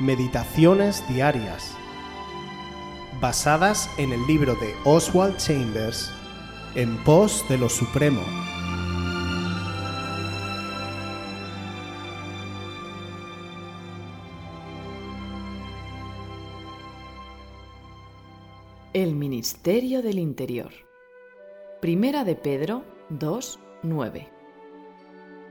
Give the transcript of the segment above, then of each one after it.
Meditaciones Diarias, basadas en el libro de Oswald Chambers, En pos de lo Supremo. El Ministerio del Interior. Primera de Pedro 2, 9.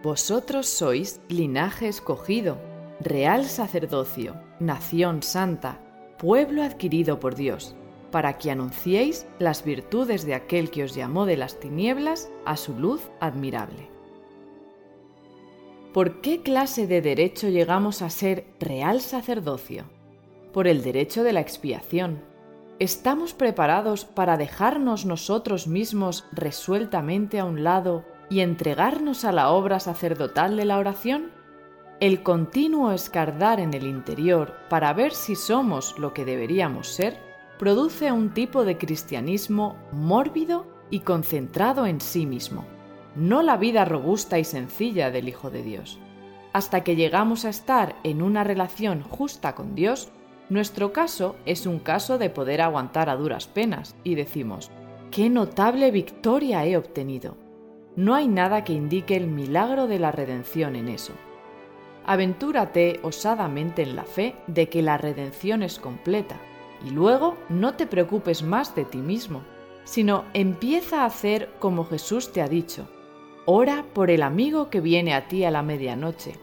Vosotros sois linaje escogido, real sacerdocio, nación santa, pueblo adquirido por Dios, para que anunciéis las virtudes de aquel que os llamó de las tinieblas a su luz admirable. ¿Por qué clase de derecho llegamos a ser real sacerdocio? Por el derecho de la expiación ¿Estamos preparados para dejarnos nosotros mismos resueltamente a un lado y entregarnos a la obra sacerdotal de la oración? El continuo escardar en el interior para ver si somos lo que deberíamos ser produce un tipo de cristianismo mórbido y concentrado en sí mismo, no la vida robusta y sencilla del Hijo de Dios. Hasta que llegamos a estar en una relación justa con Dios, nuestro caso es un caso de poder aguantar a duras penas y decimos, ¡qué notable victoria he obtenido! No hay nada que indique el milagro de la redención en eso. Aventúrate osadamente en la fe de que la redención es completa y luego no te preocupes más de ti mismo, sino empieza a hacer como Jesús te ha dicho. Ora por el amigo que viene a ti a la medianoche.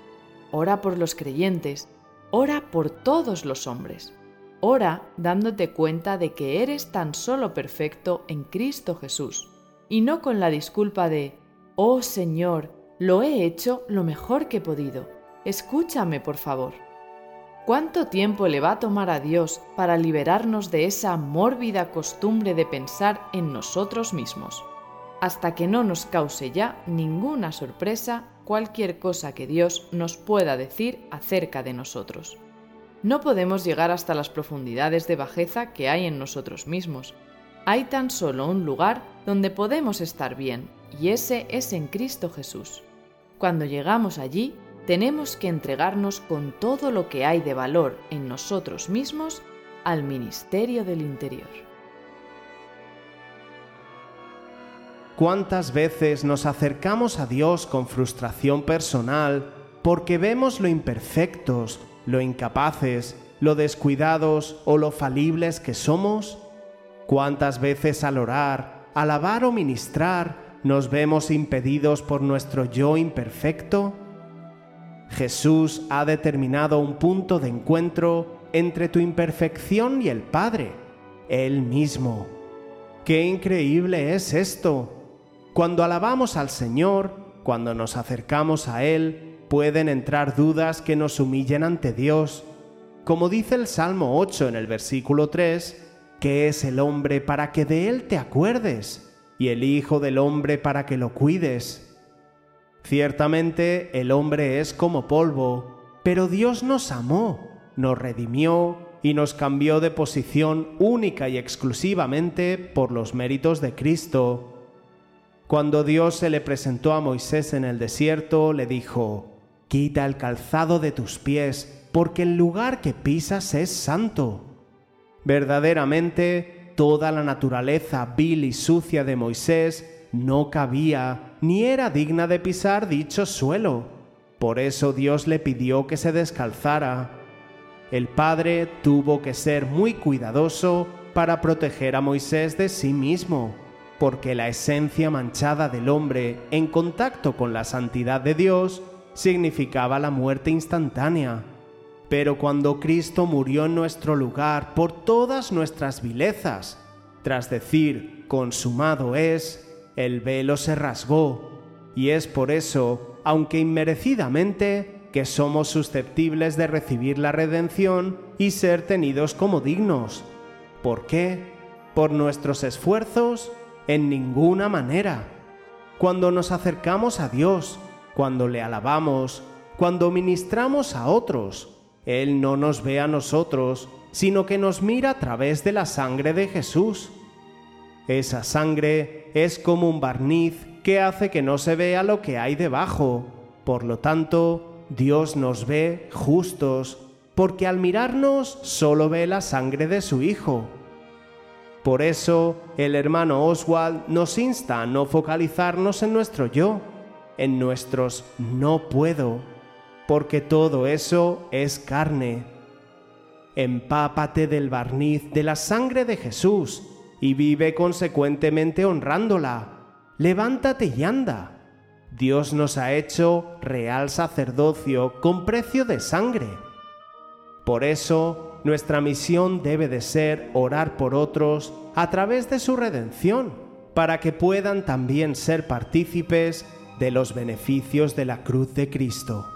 Ora por los creyentes Ora por todos los hombres. Ora dándote cuenta de que eres tan solo perfecto en Cristo Jesús, y no con la disculpa de, oh Señor, lo he hecho lo mejor que he podido. Escúchame, por favor. ¿Cuánto tiempo le va a tomar a Dios para liberarnos de esa mórbida costumbre de pensar en nosotros mismos? Hasta que no nos cause ya ninguna sorpresa cualquier cosa que Dios nos pueda decir acerca de nosotros. No podemos llegar hasta las profundidades de bajeza que hay en nosotros mismos. Hay tan solo un lugar donde podemos estar bien, y ese es en Cristo Jesús. Cuando llegamos allí, tenemos que entregarnos con todo lo que hay de valor en nosotros mismos al ministerio del interior. ¿Cuántas veces nos acercamos a Dios con frustración personal porque vemos lo imperfectos, lo incapaces, lo descuidados o lo falibles que somos? ¿Cuántas veces al orar, alabar o ministrar nos vemos impedidos por nuestro yo imperfecto? Jesús ha determinado un punto de encuentro entre tu imperfección y el Padre, Él mismo. ¡Qué increíble es esto! Cuando alabamos al Señor, cuando nos acercamos a Él, pueden entrar dudas que nos humillen ante Dios. Como dice el Salmo 8 en el versículo 3, ¿qué es el hombre para que de Él te acuerdes? Y el Hijo del hombre para que lo cuides. Ciertamente el hombre es como polvo, pero Dios nos amó, nos redimió y nos cambió de posición única y exclusivamente por los méritos de Cristo. Cuando Dios se le presentó a Moisés en el desierto, le dijo, Quita el calzado de tus pies, porque el lugar que pisas es santo. Verdaderamente, toda la naturaleza vil y sucia de Moisés no cabía ni era digna de pisar dicho suelo. Por eso Dios le pidió que se descalzara. El Padre tuvo que ser muy cuidadoso para proteger a Moisés de sí mismo porque la esencia manchada del hombre en contacto con la santidad de Dios significaba la muerte instantánea. Pero cuando Cristo murió en nuestro lugar por todas nuestras vilezas, tras decir consumado es, el velo se rasgó, y es por eso, aunque inmerecidamente, que somos susceptibles de recibir la redención y ser tenidos como dignos. ¿Por qué? ¿Por nuestros esfuerzos? en ninguna manera. Cuando nos acercamos a Dios, cuando le alabamos, cuando ministramos a otros, Él no nos ve a nosotros, sino que nos mira a través de la sangre de Jesús. Esa sangre es como un barniz que hace que no se vea lo que hay debajo. Por lo tanto, Dios nos ve justos, porque al mirarnos solo ve la sangre de su Hijo. Por eso el hermano Oswald nos insta a no focalizarnos en nuestro yo, en nuestros no puedo, porque todo eso es carne. Empápate del barniz de la sangre de Jesús y vive consecuentemente honrándola. Levántate y anda. Dios nos ha hecho real sacerdocio con precio de sangre. Por eso, nuestra misión debe de ser orar por otros a través de su redención, para que puedan también ser partícipes de los beneficios de la cruz de Cristo.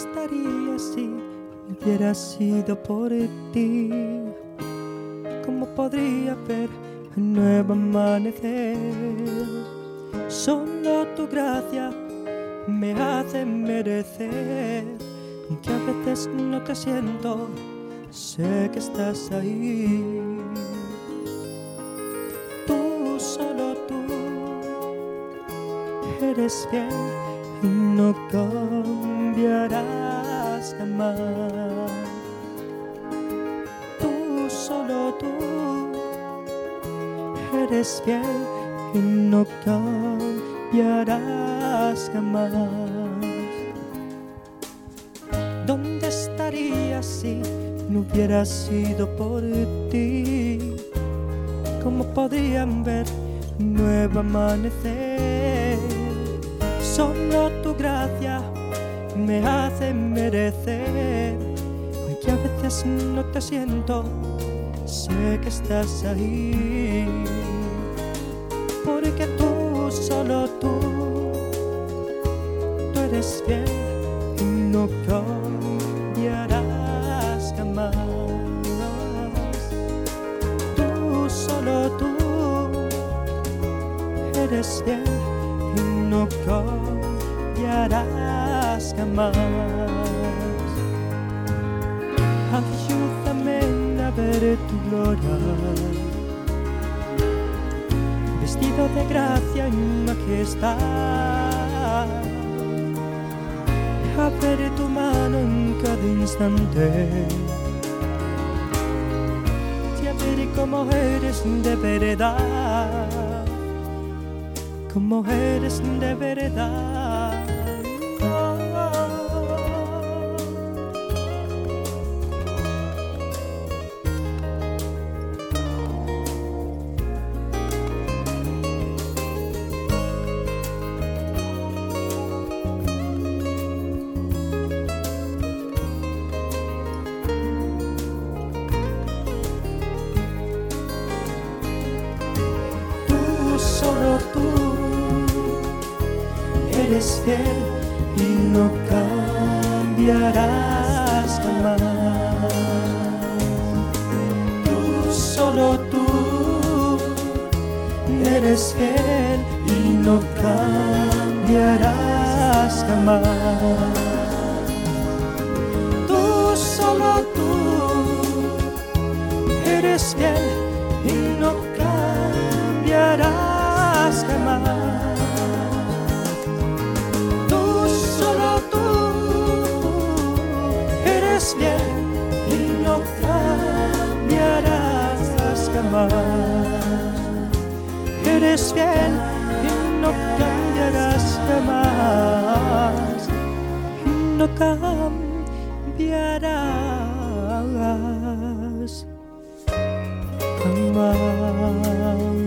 estaría si hubiera sido por ti? ¿Cómo podría ver un nuevo amanecer? Solo tu gracia me hace merecer, aunque a veces no te siento, sé que estás ahí. Tú, solo tú, eres bien y no cambiarás jamás. Tú, solo tú, eres fiel y no cambiarás jamás. ¿Dónde estarías si no hubiera sido por ti? ¿Cómo podrían ver nuevo amanecer? Solo tu gracia me hace merecer, aunque a veces no te siento, sé que estás ahí, porque tú, solo tú, tú eres bien y no cambiarás jamás. Tú, solo tú, eres bien y no cambiarás jamás. Ayúdame a ver tu gloria, vestido de gracia y majestad. A ver tu mano en cada instante y a cómo eres de verdad como eres de verdad. Tú eres fiel y no cambiarás jamás. Tú, solo tú, eres fiel y no cambiarás jamás. Tú, solo tú, eres fiel Eres fiel y no cambiarás jamás. No cambiarás jamás.